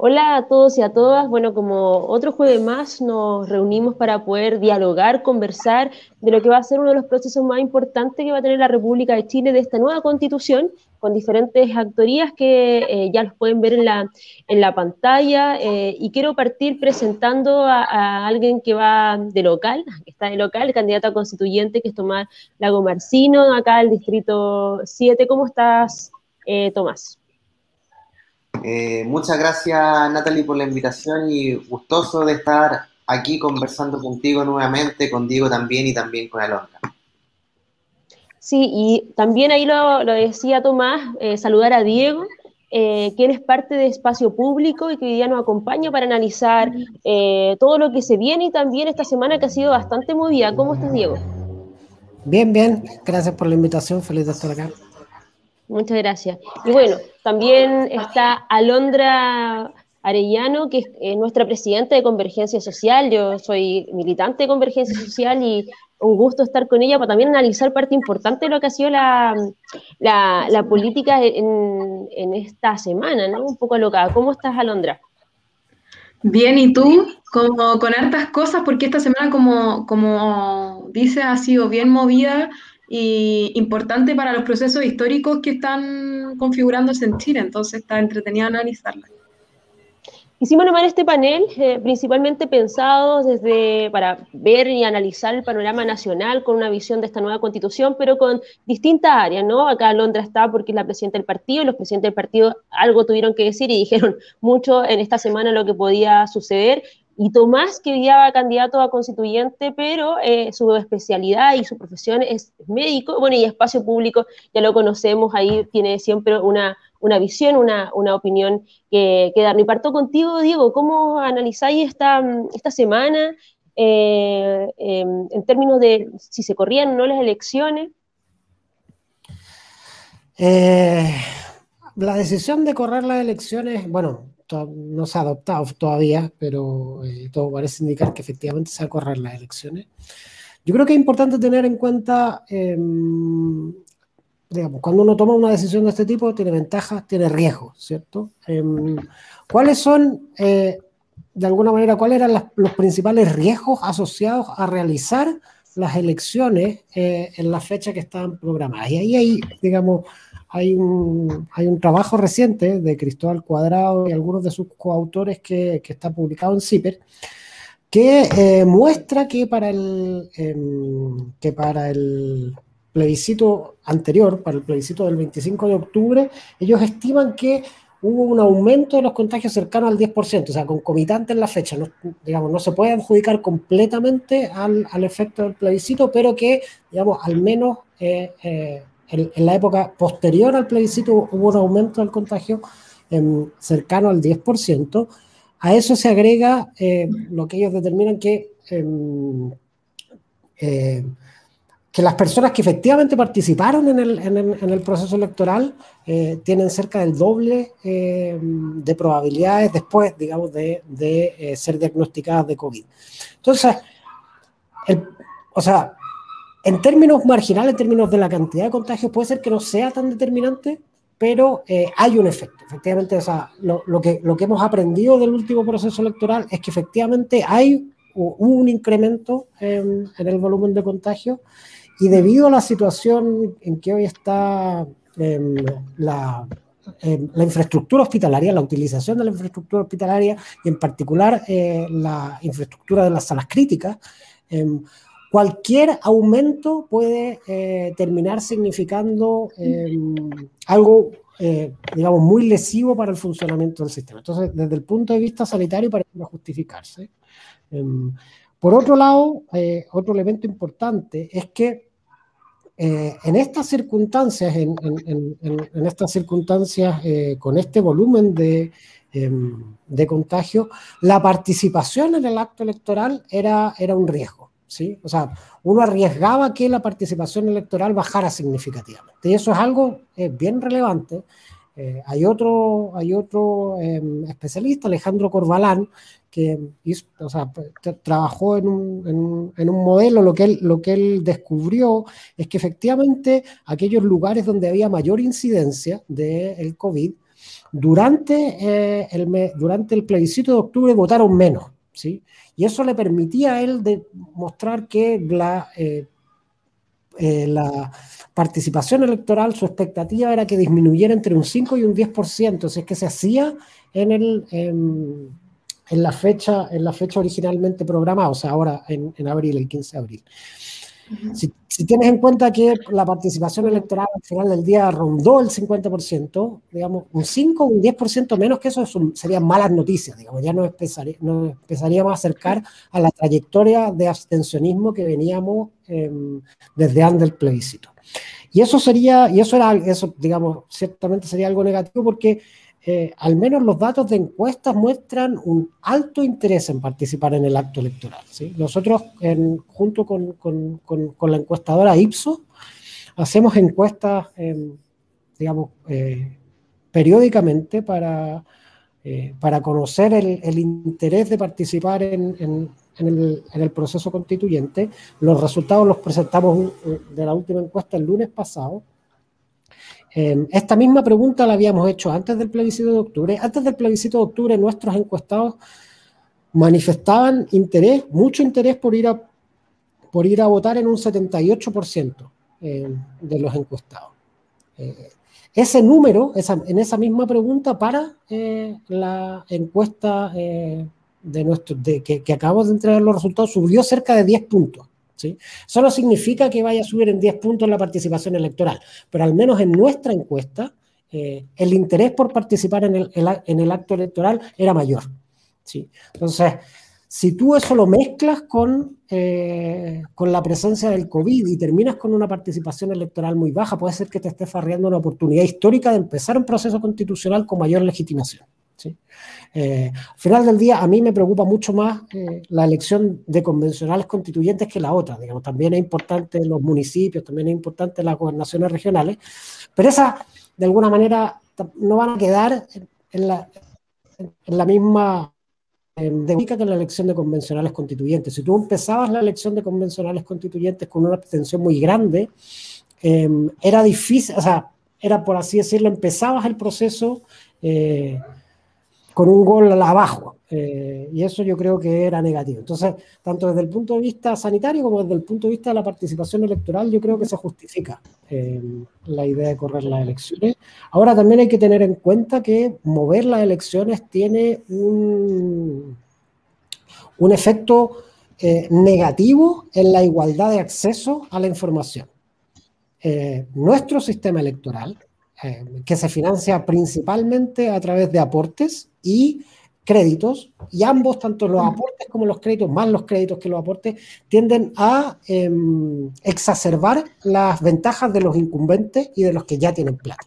Hola a todos y a todas. Bueno, como otro jueves más, nos reunimos para poder dialogar, conversar de lo que va a ser uno de los procesos más importantes que va a tener la República de Chile de esta nueva constitución, con diferentes actorías que eh, ya los pueden ver en la, en la pantalla. Eh, y quiero partir presentando a, alguien que va de local, que está de local, el candidato a constituyente, que es Tomás Lago Marcino, acá del Distrito 7. ¿Cómo estás, eh, Tomás? Eh, muchas gracias Natalie por la invitación y gustoso de estar aquí conversando contigo nuevamente, con Diego también y también con Alondra. Sí, y también ahí lo, decía Tomás, eh, saludar a Diego, eh, quien es parte de Espacio Público y que hoy día nos acompaña para analizar todo lo que se viene y también esta semana que ha sido bastante movida. ¿Cómo estás, Diego? Bien, bien, gracias por la invitación, feliz de estar acá. Muchas gracias. Y bueno, también está Alondra Arellano, que es nuestra presidenta de Convergencia Social. Yo soy militante de Convergencia Social y un gusto estar con ella para también analizar parte importante de lo que ha sido la, la, política en, en, esta semana, ¿no? Un poco alocada. ¿Cómo estás, Alondra? Bien, ¿y tú? Como con hartas cosas, porque esta semana, como, como dices, ha sido bien movida y importante para los procesos históricos que están configurándose en Chile, entonces está entretenido analizarla. Hicimos nomás este panel eh, principalmente pensado desde para ver y analizar el panorama nacional con una visión de esta nueva constitución, pero con distintas áreas, ¿no? Acá Londra está porque es la presidenta del partido, y los presidentes del partido algo tuvieron que decir y dijeron mucho en esta semana lo que podía suceder, y Tomás, que guiaba candidato a constituyente, pero eh, su especialidad y su profesión es médico, bueno, y espacio público, ya lo conocemos, ahí tiene siempre una, una visión, una, una opinión que, que, dar. Y parto contigo, Diego, ¿cómo analizáis esta, esta semana eh, em, en términos de si se corrían o no las elecciones? Eh, la decisión de correr las elecciones, bueno, no se ha adoptado todavía, pero eh, todo parece indicar que efectivamente se va a correr las elecciones. Yo creo que es importante tener en cuenta, em, digamos, cuando uno toma una decisión de este tipo, tiene ventajas, tiene riesgos, ¿cierto? Em, ¿Cuáles son, eh, de alguna manera, cuáles eran los principales riesgos asociados a realizar las elecciones eh, en la fecha que estaban programadas? Y ahí hay, digamos, hay un, hay un trabajo reciente de Cristóbal Cuadrado y algunos de sus coautores que, que está publicado en CIPER, que eh, muestra que para, el, em, que para el plebiscito anterior, para el plebiscito del 25 de octubre, ellos estiman que hubo un aumento de los contagios cercano al 10%, o sea, concomitante en la fecha. No, digamos, no se puede adjudicar completamente al, al efecto del plebiscito, pero que, digamos, al menos eh, eh, en, la época posterior al plebiscito hubo un aumento del contagio em, cercano al 10%. A eso se agrega eh, lo que ellos determinan que, em, que las personas que efectivamente participaron en el, el, proceso electoral eh, tienen cerca del doble em, de probabilidades después, digamos, de, de ser diagnosticadas de COVID. Entonces, o sea, en términos marginales, en términos de la cantidad de contagios, puede ser que no sea tan determinante, pero eh, hay un efecto. Efectivamente, lo, que, lo que hemos aprendido del último proceso electoral es que efectivamente hay un incremento en, el volumen de contagios y debido a la situación en que hoy está em, la, em, la infraestructura hospitalaria, la utilización de la infraestructura hospitalaria y en particular eh, la infraestructura de las salas críticas, em, cualquier aumento puede eh, terminar significando algo, eh, digamos, muy lesivo para el funcionamiento del sistema. Entonces, desde el punto de vista sanitario parece justificarse. Em, por otro lado, eh, otro elemento importante es que en estas circunstancias, en, estas circunstancias con este volumen de, em, de contagio, la participación en el acto electoral era, un riesgo. O sea, uno arriesgaba que la participación electoral bajara significativamente. Y eso es algo eh, bien relevante. Eh, hay otro, hay otro em, especialista, Alejandro Corbalán, que trabajó en un, en, un, modelo, lo que, él, lo que él descubrió es que efectivamente aquellos lugares donde había mayor incidencia del COVID, durante, eh, el, durante el plebiscito de octubre votaron menos, ¿sí? Y eso le permitía a él demostrar que la, eh, eh, la participación electoral, su expectativa era que disminuyera entre un 5 y un 10%, si es que se hacía en, el, la, fecha, en la fecha originalmente programada, o sea, ahora en, en abril, el 15 de abril. Si, tienes en cuenta que la participación electoral al final del día rondó el 50%, digamos, un 5 o un 10% menos que eso serían malas noticias, digamos, ya nos, empezaríamos a acercar a la trayectoria de abstencionismo que veníamos em, desde antes del plebiscito. Y eso sería, y eso era, eso, digamos, ciertamente sería algo negativo porque eh, al menos los datos de encuestas muestran un alto interés en participar en el acto electoral. Nosotros, junto con, la encuestadora Ipsos, hacemos encuestas, em, digamos, eh, periódicamente para, eh, para conocer el, interés de participar en, el, en, el, proceso constituyente. Los resultados los presentamos de la última encuesta el lunes pasado Em, esta misma pregunta la habíamos hecho antes del plebiscito de octubre. Antes del plebiscito de octubre, nuestros encuestados manifestaban interés, mucho interés por ir a, por ir a votar en un 78% em, de los encuestados. Eh, ese número, en esa misma pregunta para eh, la encuesta eh, de nuestro, que, que acabamos de entregar los resultados, subió cerca de 10 puntos. No significa que vaya a subir en 10 puntos la participación electoral, pero al menos en nuestra encuesta, eh, el interés por participar en el, en el, acto electoral era mayor. ¿sí? Entonces, si tú eso lo mezclas con, eh, con la presencia del COVID y terminas con una participación electoral muy baja, puede ser que te estés farreando una oportunidad histórica de empezar un proceso constitucional con mayor legitimación. ¿Sí? Eh, al final del día, a mí me preocupa mucho más eh, la elección de convencionales constituyentes que la otra. Digamos, también es importante los municipios, también es importante las gobernaciones regionales, pero esas, de alguna manera, no van a quedar en la, misma dinámica que la elección de convencionales constituyentes. Si tú empezabas la elección de convencionales constituyentes con una abstención muy grande, eh, era difícil, o sea, era por así decirlo, empezabas el proceso con un gol abajo. Eh, y eso yo creo que era negativo. Entonces, tanto desde el punto de vista sanitario como desde el punto de vista de la participación electoral, yo creo que se justifica eh, la idea de correr las elecciones. Ahora también hay que tener en cuenta que mover las elecciones tiene un, un efecto eh, negativo en la igualdad de acceso a la información. nuestro sistema electoral, que se financia principalmente a través de aportes, y créditos, y ambos, tanto los aportes como los créditos, más los créditos que los aportes, tienden a em, exacerbar las ventajas de los incumbentes y de los que ya tienen plata.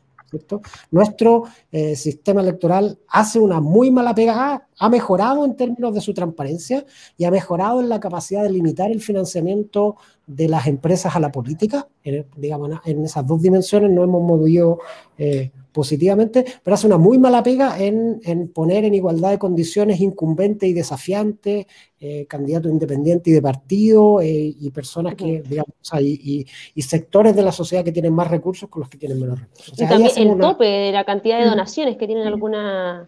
Nuestro eh, sistema electoral hace una muy mala pegada, ha mejorado en términos de su transparencia y ha mejorado en la capacidad de limitar el financiamiento de las empresas a la política. En, digamos, en esas dos dimensiones no hemos movido eh, positivamente, pero hace una muy mala pega en, poner en igualdad de condiciones incumbentes y desafiantes, eh, candidatos independientes y de partido, eh, y personas que, digamos, y, sectores de la sociedad que tienen más recursos con los que tienen menos recursos. y también el tope de la cantidad de mm. donaciones que tienen alguna...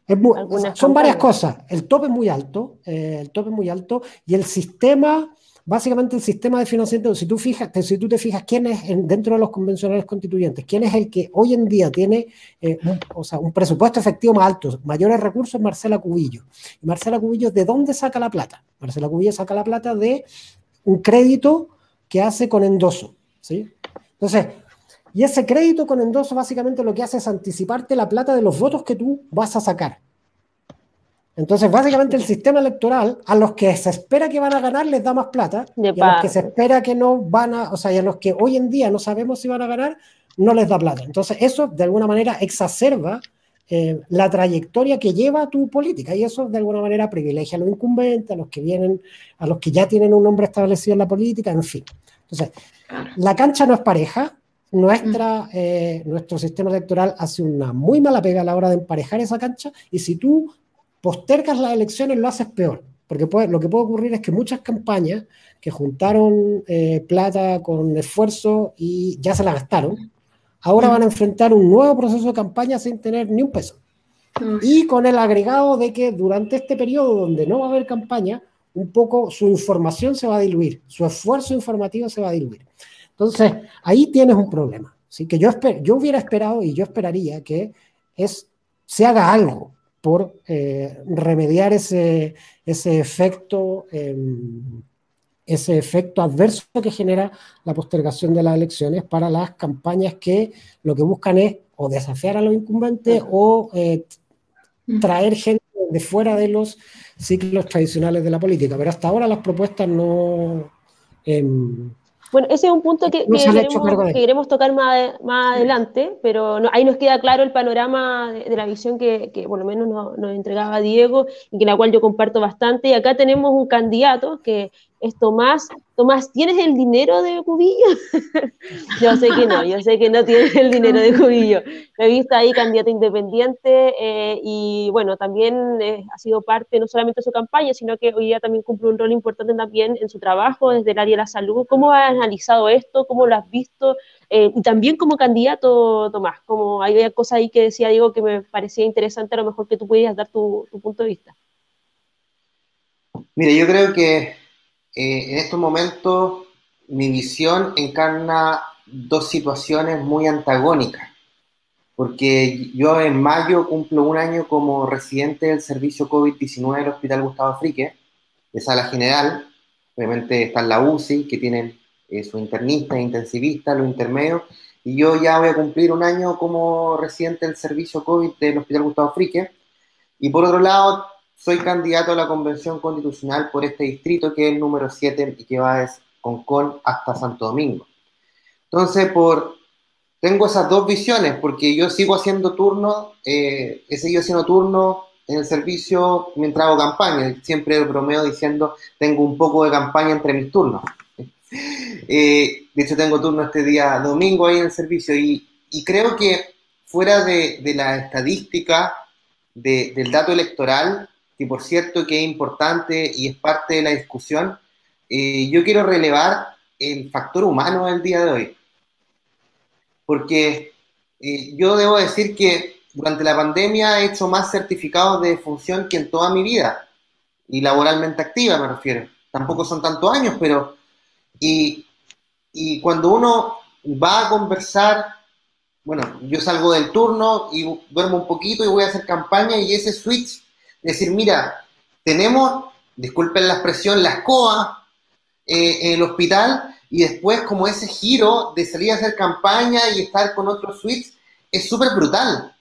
son varias cosas. El tope es muy alto, eh, el tope es muy alto, y el sistema básicamente el sistema de financiamiento, si tú, fijas, si tú te fijas quién es dentro de los convencionales constituyentes, quién es el que hoy en día tiene eh, un, o sea, un presupuesto efectivo más alto, mayores recursos, Marcela Cubillo. Y Marcela Cubillo, ¿de dónde saca la plata? Marcela Cubillo saca la plata de un crédito que hace con endoso. ¿sí? Entonces, y ese crédito con endoso básicamente lo que hace es anticiparte la plata de los votos que tú vas a sacar. Entonces, básicamente el sistema electoral, a los que se espera que van a ganar les da más plata, y a los que se espera que no van a, o sea, y a los que hoy en día no sabemos si van a ganar, no les da plata. Entonces, eso de alguna manera exacerba eh, la trayectoria que lleva tu política y eso de alguna manera privilegia a los incumbentes, a los que vienen, a los que ya tienen un nombre establecido en la política, en fin. Entonces, la cancha no es pareja, nuestra, eh, nuestro sistema electoral hace una muy mala pega a la hora de emparejar esa cancha y si tú postergas las elecciones lo haces peor, porque lo que puede ocurrir es que muchas campañas que juntaron eh, plata con esfuerzo y ya se la gastaron, ahora van a enfrentar un nuevo proceso de campaña sin tener ni un peso. Y con el agregado de que durante este periodo donde no va a haber campaña, un poco su información se va a diluir, su esfuerzo informativo se va a diluir. Entonces, ahí tienes un problema. ¿sí? Que yo, yo hubiera esperado y yo esperaría que es, se haga algo por eh, remediar ese, ese efecto. Em, ese efecto adverso que genera la postergación de las elecciones para las campañas que lo que buscan es o desafiar a los incumbentes o eh, traer gente de fuera de los ciclos tradicionales de la política. Pero hasta ahora las propuestas no... Bueno, ese es un punto que, queremos, tocar más, más adelante, pero ahí nos queda claro el panorama de, la visión que, por lo menos nos, nos, entregaba Diego y que la cual yo comparto bastante. Y acá tenemos un candidato que es Tomás. Tomás, ¿tienes el dinero de Cubillo? yo sé que no, yo sé que no tienes el dinero de Cubillo. Me he visto ahí candidato independiente eh, y bueno, también eh, ha sido parte no solamente de su campaña, sino que hoy día también cumple un rol importante también en su trabajo desde el área de la salud. ¿Cómo has analizado esto? ¿Cómo lo has visto? Eh, y también como candidato, Tomás, como hay cosas ahí que decía Diego que me parecía interesante, a lo mejor que tú pudieras dar tu, tu punto de vista. Mire, yo creo que eh, en estos momentos mi visión encarna dos situaciones muy antagónicas, porque yo en mayo cumplo un año como residente del servicio COVID-19 del Hospital Gustavo Frique, de sala general, obviamente está la UCI, que tienen eh, su internista, intensivista, los intermedios, y yo ya voy a cumplir un año como residente del servicio COVID del Hospital Gustavo Frique, y por otro lado soy candidato a la Convención Constitucional por este distrito, que es el número 7 y que va desde Concón hasta Santo Domingo. Entonces, por, tengo esas dos visiones, porque yo sigo haciendo turno, eh, he seguido haciendo turno en el servicio mientras hago campaña. Siempre bromeo diciendo, tengo un poco de campaña entre mis turnos. eh, de hecho, tengo turno este día domingo ahí en el servicio y, y creo que fuera de, la estadística de, del dato electoral, que por cierto que es importante y es parte de la discusión, eh, yo quiero relevar el factor humano del día de hoy. Porque eh, yo debo decir que durante la pandemia he hecho más certificados de función que en toda mi vida, y laboralmente activa me refiero. Tampoco son tantos años, pero... Y, y cuando uno va a conversar, bueno, yo salgo del turno y duermo un poquito y voy a hacer campaña y ese switch decir, mira, tenemos, disculpen la expresión, la escoba eh, en el hospital y después como ese giro de salir a hacer campaña y estar con otros suites es súper brutal.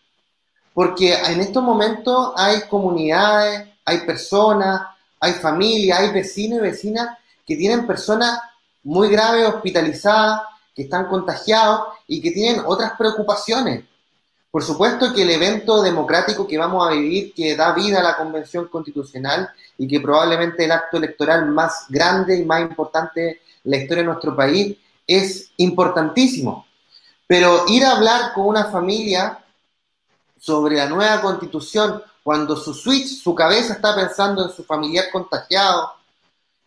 Porque en estos momentos hay comunidades, hay personas, hay familias, hay vecinos y vecinas que tienen personas muy graves hospitalizadas, que están contagiados y que tienen otras preocupaciones. Por supuesto que el evento democrático que vamos a vivir, que da vida a la Convención Constitucional y que probablemente el acto electoral más grande y más importante de la historia de nuestro país, es importantísimo. Pero ir a hablar con una familia sobre la nueva constitución cuando su switch, su cabeza está pensando en su familiar contagiado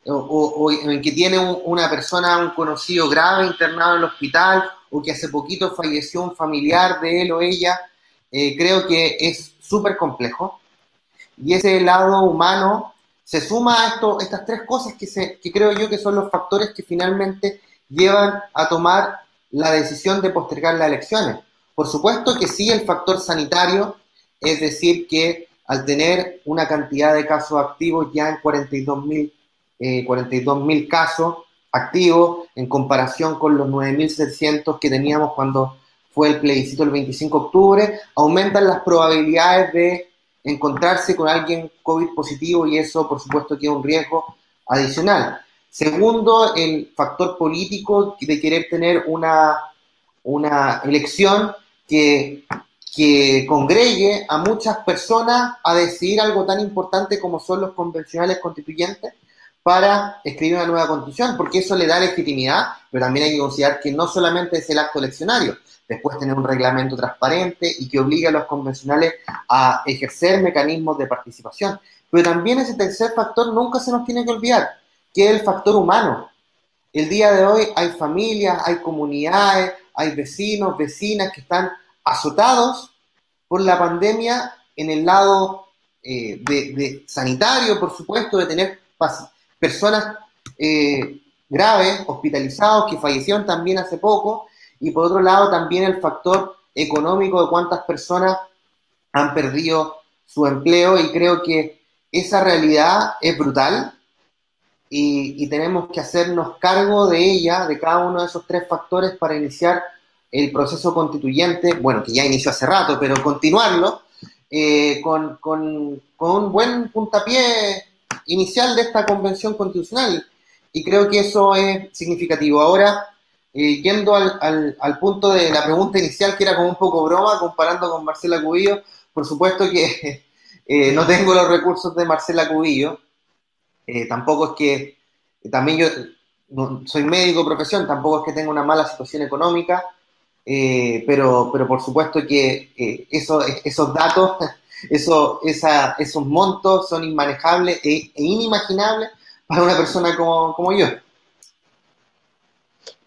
o, en que tiene una persona, un conocido grave internado en el hospital o que hace poquito falleció un familiar de él o ella, eh, creo que es súper complejo. Y ese lado humano se suma a esto, estas tres cosas que, se, que creo yo que son los factores que finalmente llevan a tomar la decisión de postergar las elecciones. Por supuesto que sí el factor sanitario, es decir, que al tener una cantidad de casos activos ya en 42 mil eh, 42 casos, activos en comparación con los 9.700 que teníamos cuando fue el plebiscito el 25 de octubre, aumentan las probabilidades de encontrarse con alguien COVID positivo y eso por supuesto que es un riesgo adicional. Segundo, el factor político de querer tener una, una elección que, que congregue a muchas personas a decidir algo tan importante como son los convencionales constituyentes para escribir una nueva constitución, porque eso le da legitimidad, pero también hay que considerar que no solamente es el acto eleccionario, después tener un reglamento transparente y que obligue a los convencionales a ejercer mecanismos de participación. Pero también ese tercer factor nunca se nos tiene que olvidar, que es el factor humano. El día de hoy hay familias, hay comunidades, hay vecinos, vecinas que están azotados por la pandemia en el lado eh, de, sanitario, por supuesto, de tener personas eh, graves, hospitalizados, que fallecieron también hace poco, y por otro lado también el factor económico de cuántas personas han perdido su empleo y creo que esa realidad es brutal y, tenemos que hacernos cargo de ella, de cada uno de esos tres factores para iniciar el proceso constituyente, bueno, que ya inició hace rato, pero continuarlo eh, con, con, un buen puntapié inicial de esta convención constitucional. Y creo que eso es significativo. Ahora, eh, yendo al, al, punto de la pregunta inicial, que era como un poco broma, comparando con Marcela Cubillo, por supuesto que eh, no tengo los recursos de Marcela Cubillo, eh, tampoco es que, también yo soy médico de profesión, tampoco es que tenga una mala situación económica, eh, pero, pero por supuesto que eh, esos datos, eso, esa, esos montos son inmanejables e, e, inimaginables para una persona como, como yo.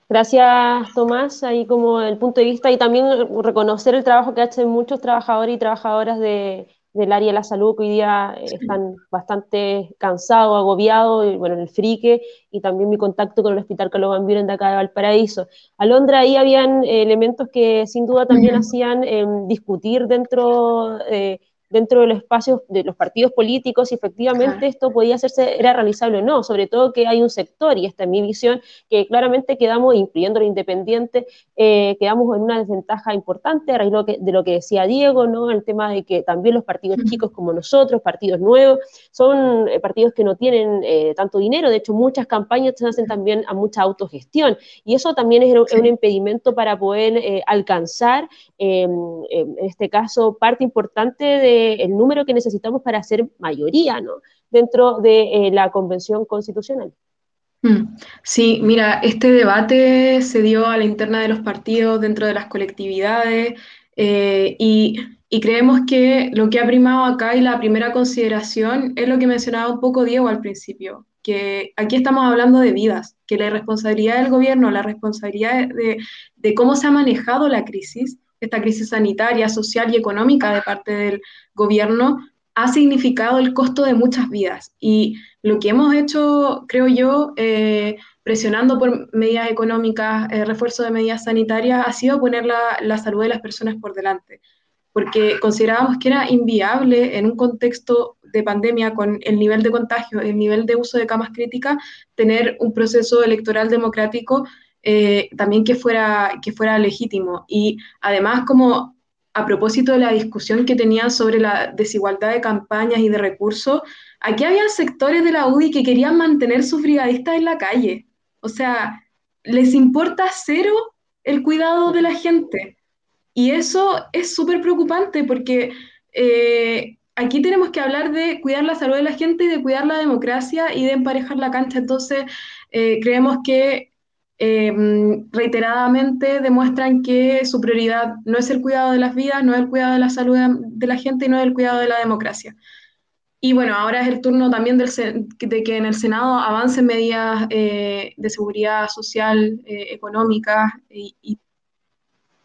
Gracias, Tomás. Ahí como el punto de vista y también reconocer el trabajo que hacen muchos trabajadores y trabajadoras de, del área de la salud que hoy día eh, están bastante cansados, agobiados, y bueno, en el frique, y también mi contacto con el Hospital Carlos Van Buren de acá de Valparaíso. Alondra, ahí habían elementos que sin duda también hacían em, discutir dentro eh, dentro de los espacios de los partidos políticos, si efectivamente esto podía hacerse, era realizable o no, sobre todo que hay un sector, y esta es mi visión, que claramente quedamos, incluyendo lo independiente, eh, quedamos en una desventaja importante a raíz de lo que decía Diego, ¿no? El tema de que también los partidos chicos como nosotros, partidos nuevos, son eh, partidos que no tienen eh, tanto dinero, de hecho muchas campañas se hacen también a mucha autogestión, y eso también es, un impedimento para poder alcanzar, em, em, en este caso, parte importante de el número que necesitamos para ser mayoría ¿no? dentro de eh, la Convención Constitucional. Mm. Sí, mira, este debate se dio a la interna de los partidos, dentro de las colectividades, eh, y, y, creemos que lo que ha primado acá y la primera consideración es lo que mencionaba un poco Diego al principio, que aquí estamos hablando de vidas, que la responsabilidad del gobierno, la responsabilidad de, de cómo se ha manejado la crisis, esta crisis sanitaria, social y económica de parte del gobierno ha significado el costo de muchas vidas. Y lo que hemos hecho, creo yo, eh, presionando por medidas económicas, eh, refuerzo de medidas sanitarias, ha sido poner la, salud de las personas por delante, porque considerábamos que era inviable en un contexto de pandemia con el nivel de contagio, el nivel de uso de camas críticas, tener un proceso electoral democrático eh, también que fuera, que fuera legítimo. Y además, como a propósito de la discusión que tenían sobre la desigualdad de campañas y de recursos, aquí había sectores de la UDI que querían mantener sus brigadistas en la calle. O sea, les importa cero el cuidado de la gente. Y eso es súper preocupante porque eh, aquí tenemos que hablar de cuidar la salud de la gente y de cuidar la democracia y de emparejar la cancha. Entonces, eh, creemos que Em, reiteradamente demuestran que su prioridad no es el cuidado de las vidas, no es el cuidado de la salud de la gente y no es el cuidado de la democracia. Y bueno, ahora es el turno también de que en el Senado avancen medidas eh, de seguridad social, eh, económica y,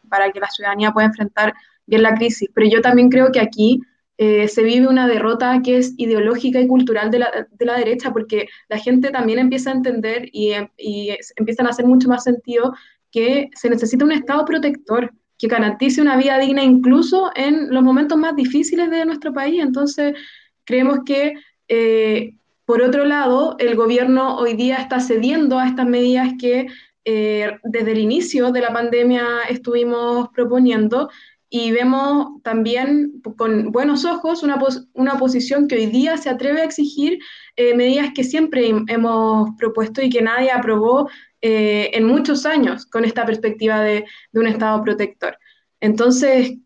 para que la ciudadanía pueda enfrentar bien la crisis. Pero yo también creo que aquí eh, se vive una derrota que es ideológica y cultural de la, de la derecha, porque la gente también empieza a entender y, y, empiezan a hacer mucho más sentido que se necesita un Estado protector que garantice una vida digna incluso en los momentos más difíciles de nuestro país. Entonces, creemos que, eh, por otro lado, el gobierno hoy día está cediendo a estas medidas que eh, desde el inicio de la pandemia estuvimos proponiendo y vemos también con buenos ojos una, una oposición que hoy día se atreve a exigir eh, medidas que siempre hemos propuesto y que nadie aprobó eh, en muchos años con esta perspectiva de, de un Estado protector. Entonces,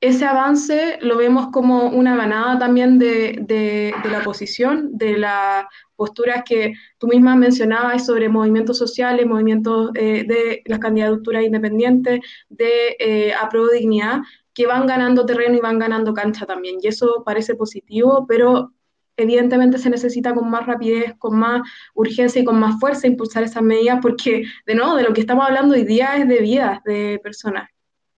ese avance lo vemos como una ganada también de, la oposición, de las posturas que tú misma mencionabas sobre movimientos sociales, movimientos eh, de las candidaturas independientes, de eh, dignidad, que van ganando terreno y van ganando cancha también. Y eso parece positivo, pero evidentemente se necesita con más rapidez, con más urgencia y con más fuerza impulsar esas medidas, porque de nuevo, de lo que estamos hablando hoy día es de vidas de personas